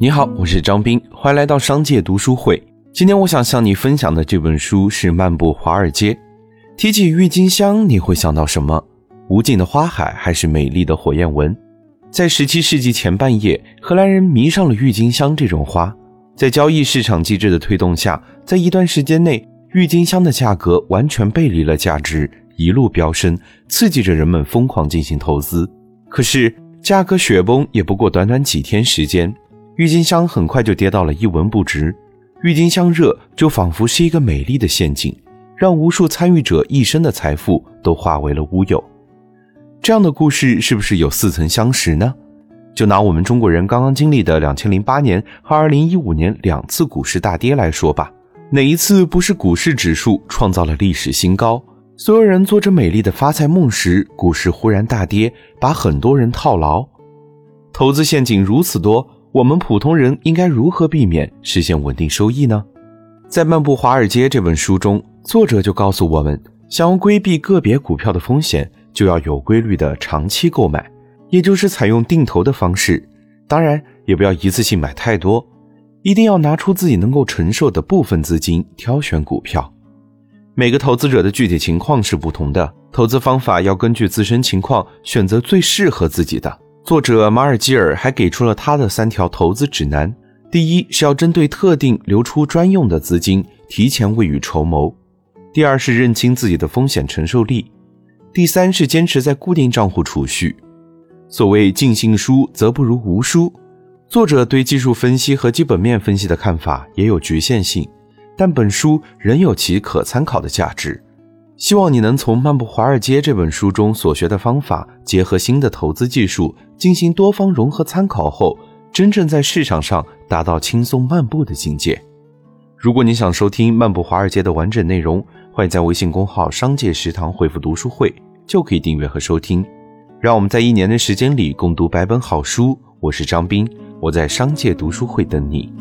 你好，我是张斌，欢迎来到商界读书会。今天我想向你分享的这本书是《漫步华尔街》。提起郁金香，你会想到什么？无尽的花海，还是美丽的火焰纹？在17世纪前半叶，荷兰人迷上了郁金香这种花。在交易市场机制的推动下，在一段时间内，郁金香的价格完全背离了价值，一路飙升，刺激着人们疯狂进行投资。可是，价格雪崩也不过短短几天时间。郁金香很快就跌到了一文不值，郁金香热就仿佛是一个美丽的陷阱，让无数参与者一生的财富都化为了乌有。这样的故事是不是有似曾相识呢？就拿我们中国人刚刚经历的两千零八年和二零一五年两次股市大跌来说吧，哪一次不是股市指数创造了历史新高？所有人做着美丽的发财梦时，股市忽然大跌，把很多人套牢。投资陷阱如此多。我们普通人应该如何避免实现稳定收益呢？在《漫步华尔街》这本书中，作者就告诉我们，想要规避个别股票的风险，就要有规律的长期购买，也就是采用定投的方式。当然，也不要一次性买太多，一定要拿出自己能够承受的部分资金挑选股票。每个投资者的具体情况是不同的，投资方法要根据自身情况选择最适合自己的。作者马尔基尔还给出了他的三条投资指南：第一是要针对特定留出专用的资金，提前未雨绸缪；第二是认清自己的风险承受力；第三是坚持在固定账户储蓄。所谓尽信书，则不如无书。作者对技术分析和基本面分析的看法也有局限性，但本书仍有其可参考的价值。希望你能从《漫步华尔街》这本书中所学的方法，结合新的投资技术，进行多方融合参考后，真正在市场上达到轻松漫步的境界。如果你想收听《漫步华尔街》的完整内容，欢迎在微信公号“商界食堂”回复“读书会”，就可以订阅和收听。让我们在一年的时间里共读百本好书。我是张斌，我在商界读书会等你。